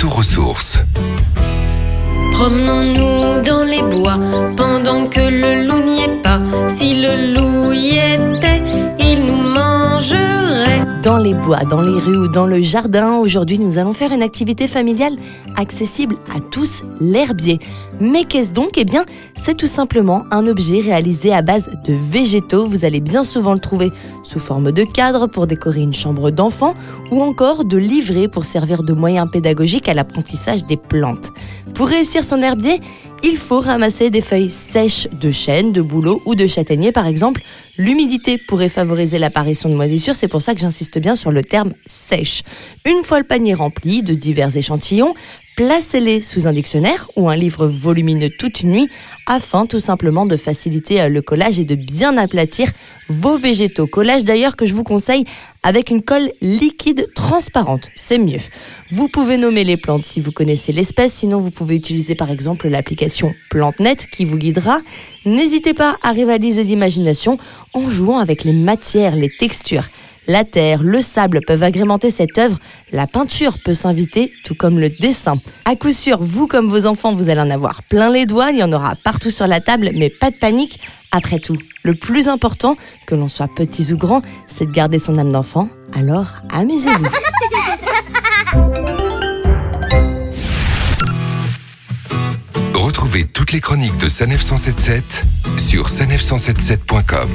Retour-ressources. Promenons-nous dans les bois pendant que le loup n'y est pas. Si le loup Dans les bois, dans les rues ou dans le jardin, aujourd'hui nous allons faire une activité familiale accessible à tous, l'herbier. Mais qu'est-ce donc? Eh bien, c'est tout simplement un objet réalisé à base de végétaux. Vous allez bien souvent le trouver sous forme de cadre pour décorer une chambre d'enfant ou encore de livret pour servir de moyen pédagogique à l'apprentissage des plantes. Pour réussir son herbier, il faut ramasser des feuilles sèches de chêne, de bouleau ou de châtaignier par exemple. L'humidité pourrait favoriser l'apparition de moisissures, c'est pour ça que j'insiste bien sur le terme sèche. Une fois le panier rempli de divers échantillons, placez-les sous un dictionnaire ou un livre volumineux toute nuit afin tout simplement de faciliter euh, le collage et de bien aplatir vos végétaux. Collage d'ailleurs que je vous conseille avec une colle liquide transparente, c'est mieux. Vous pouvez nommer les plantes si vous connaissez l'espèce, sinon vous pouvez utiliser par exemple l'application PlanteNet qui vous guidera. N'hésitez pas à rivaliser d'imagination en jouant avec les matières, les textures. La terre, le sable peuvent agrémenter cette œuvre. La peinture peut s'inviter, tout comme le dessin. À coup sûr, vous comme vos enfants, vous allez en avoir plein les doigts. Il y en aura partout sur la table, mais pas de panique. Après tout, le plus important, que l'on soit petits ou grands, c'est de garder son âme d'enfant. Alors, amusez-vous. Retrouvez toutes les chroniques de Sanef 177 sur sanef177.com.